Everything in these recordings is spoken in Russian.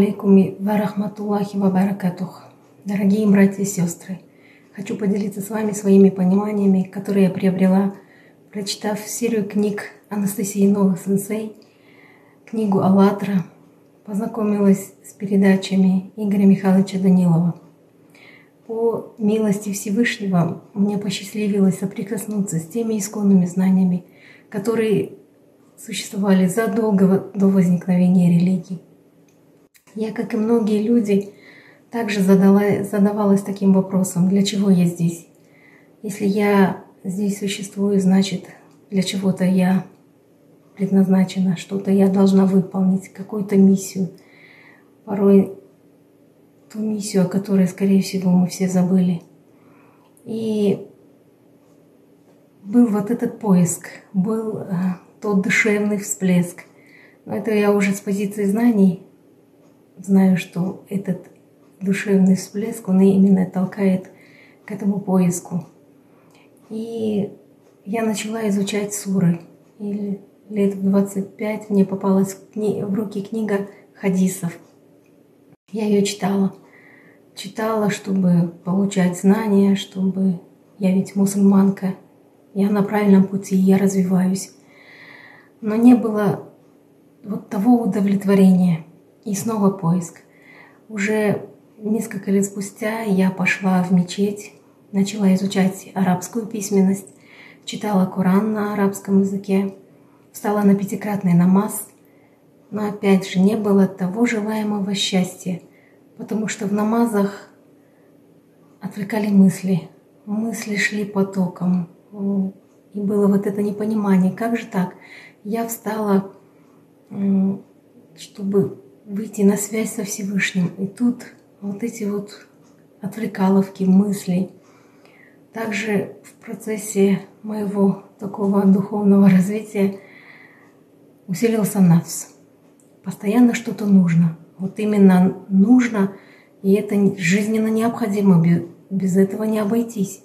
алейкум ва рахматуллахи ва баракатух. Дорогие братья и сестры, хочу поделиться с вами своими пониманиями, которые я приобрела, прочитав серию книг Анастасии Новых Сенсей, книгу «АЛЛАТРА», познакомилась с передачами Игоря Михайловича Данилова. По милости Всевышнего мне посчастливилось соприкоснуться с теми исконными знаниями, которые существовали задолго до возникновения религии. Я, как и многие люди, также задала, задавалась таким вопросом, для чего я здесь? Если я здесь существую, значит, для чего-то я предназначена, что-то я должна выполнить, какую-то миссию. Порой ту миссию, о которой, скорее всего, мы все забыли. И был вот этот поиск, был э, тот душевный всплеск. Но это я уже с позиции знаний знаю, что этот душевный всплеск, он именно толкает к этому поиску. И я начала изучать суры. И лет в 25 мне попалась в руки книга хадисов. Я ее читала. Читала, чтобы получать знания, чтобы... Я ведь мусульманка, я на правильном пути, я развиваюсь. Но не было вот того удовлетворения. И снова поиск. Уже несколько лет спустя я пошла в мечеть, начала изучать арабскую письменность, читала Коран на арабском языке, встала на пятикратный намаз, но опять же не было того желаемого счастья, потому что в намазах отвлекали мысли, мысли шли потоком, и было вот это непонимание, как же так? Я встала, чтобы выйти на связь со Всевышним. И тут вот эти вот отвлекаловки, мысли. Также в процессе моего такого духовного развития усилился нафс. Постоянно что-то нужно. Вот именно нужно, и это жизненно необходимо, без этого не обойтись.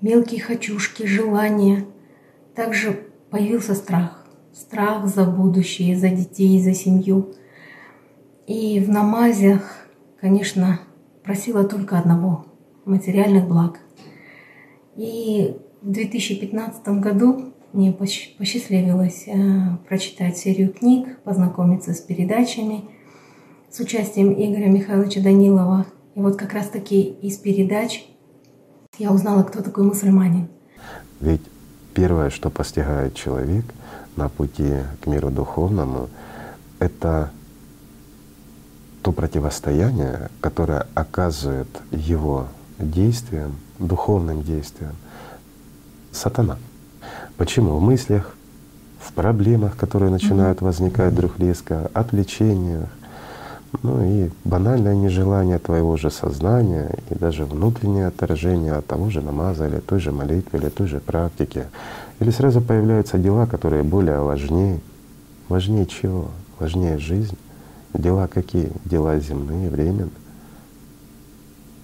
Мелкие хочушки, желания. Также появился страх страх за будущее, за детей, за семью. И в намазях, конечно, просила только одного – материальных благ. И в 2015 году мне посчастливилось э, прочитать серию книг, познакомиться с передачами с участием Игоря Михайловича Данилова. И вот как раз-таки из передач я узнала, кто такой мусульманин. Ведь первое, что постигает человек — на пути к миру духовному, это то противостояние, которое оказывает его действием, духовным действием, сатана. Почему? В мыслях, в проблемах, которые начинают возникать вдруг резко, отвлечениях, ну и банальное нежелание твоего же сознания и даже внутреннее отторжение от того же намаза или той же молитвы или той же практики. Или сразу появляются дела, которые более важнее. Важнее чего? Важнее жизнь. Дела какие? Дела земные, временные.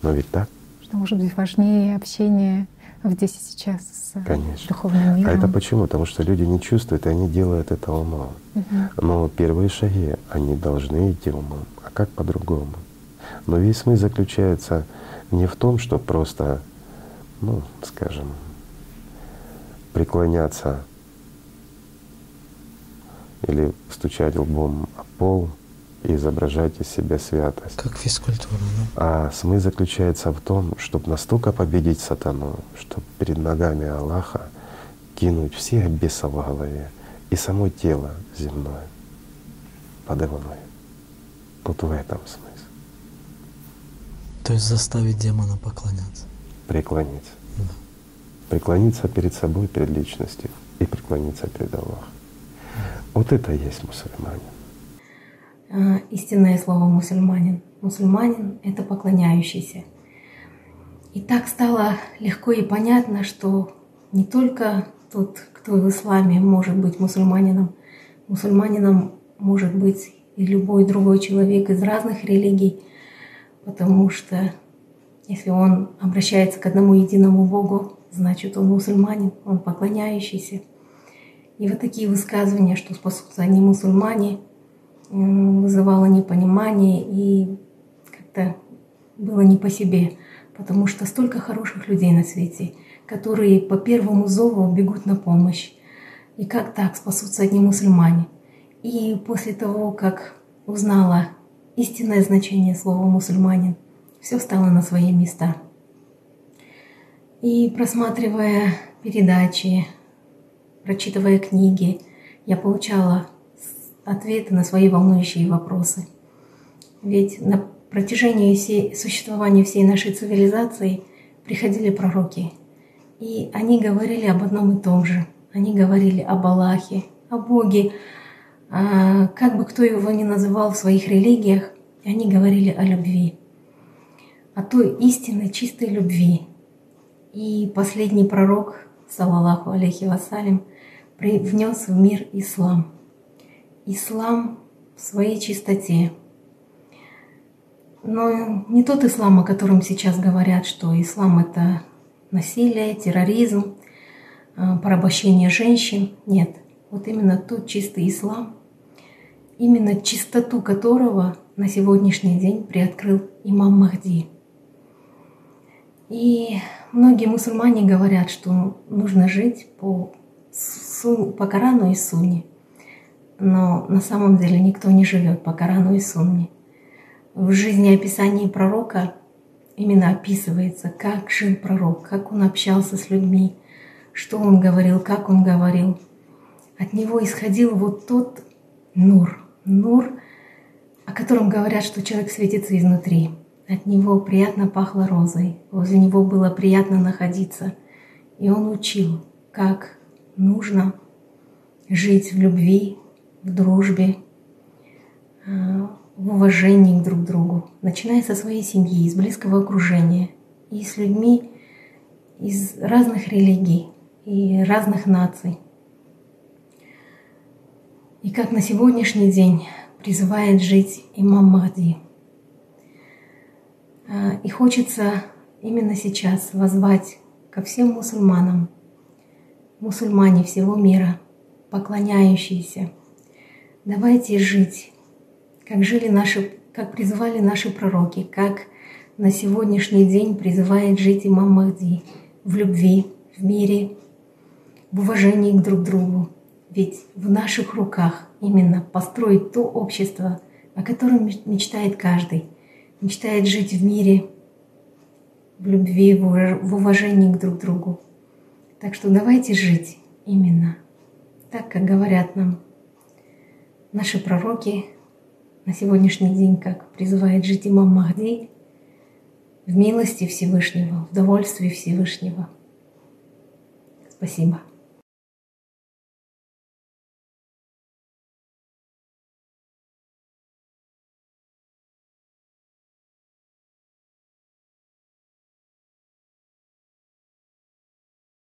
Но ведь так. Что может быть важнее общение здесь и сейчас с Конечно. духовным миром. А это почему? Потому что люди не чувствуют, и они делают это умом. Угу. Но первые шаги, они должны идти умом. А как по-другому? Но весь смысл заключается не в том, что просто, ну, скажем, преклоняться или стучать лбом о пол и изображать из себя святость. Как физкультура, да? А смысл заключается в том, чтобы настолько победить сатану, чтобы перед ногами Аллаха кинуть всех бесов в голове и само тело земное подавное. Вот в этом смысл. То есть заставить демона поклоняться? Преклониться преклониться перед собой, перед личностью и преклониться перед Аллахом. Вот это и есть мусульманин. А, истинное слово мусульманин. Мусульманин — это поклоняющийся. И так стало легко и понятно, что не только тот, кто в исламе может быть мусульманином, мусульманином может быть и любой другой человек из разных религий, потому что если он обращается к одному единому Богу, значит он мусульманин, он поклоняющийся. И вот такие высказывания, что спасутся они мусульмане, вызывало непонимание и как-то было не по себе, потому что столько хороших людей на свете, которые по первому зову бегут на помощь. И как так спасутся одни мусульмане? И после того, как узнала истинное значение слова «мусульманин», все стало на свои места. И просматривая передачи, прочитывая книги, я получала ответы на свои волнующие вопросы. Ведь на протяжении всей, существования всей нашей цивилизации приходили пророки, и они говорили об одном и том же. Они говорили об Аллахе, о Боге, а, как бы кто его ни называл в своих религиях, они говорили о любви, о той истинной чистой любви. И последний пророк, саллаллаху алейхи вассалям, внес в мир ислам. Ислам в своей чистоте. Но не тот ислам, о котором сейчас говорят, что ислам это насилие, терроризм, а, порабощение женщин. Нет, вот именно тот чистый ислам, именно чистоту которого на сегодняшний день приоткрыл имам Махди. И многие мусульмане говорят, что нужно жить по, по Корану и Сунне. Но на самом деле никто не живет по Корану и Сунне. В жизнеописании пророка именно описывается, как жил пророк, как он общался с людьми, что он говорил, как он говорил. От него исходил вот тот нур, нур, о котором говорят, что человек светится изнутри. От него приятно пахло розой, возле него было приятно находиться. И он учил, как нужно жить в любви, в дружбе, а, в уважении друг к другу, начиная со своей семьи, из близкого окружения и с людьми из разных религий и разных наций. И как на сегодняшний день призывает жить имам Махди. А, и хочется именно сейчас возвать ко всем мусульманам, мусульмане всего мира, поклоняющиеся. Давайте жить, как жили наши, как призывали наши пророки, как на сегодняшний день призывает жить имам Махди в любви, в мире, в уважении к друг другу. Ведь в наших руках именно построить то общество, о котором мечтает каждый. Мечтает жить в мире, в любви, в уважении к друг другу. Так что давайте жить именно так, как говорят нам наши пророки на сегодняшний день, как призывает жить имам Махди, в милости Всевышнего, в довольстве Всевышнего. Спасибо.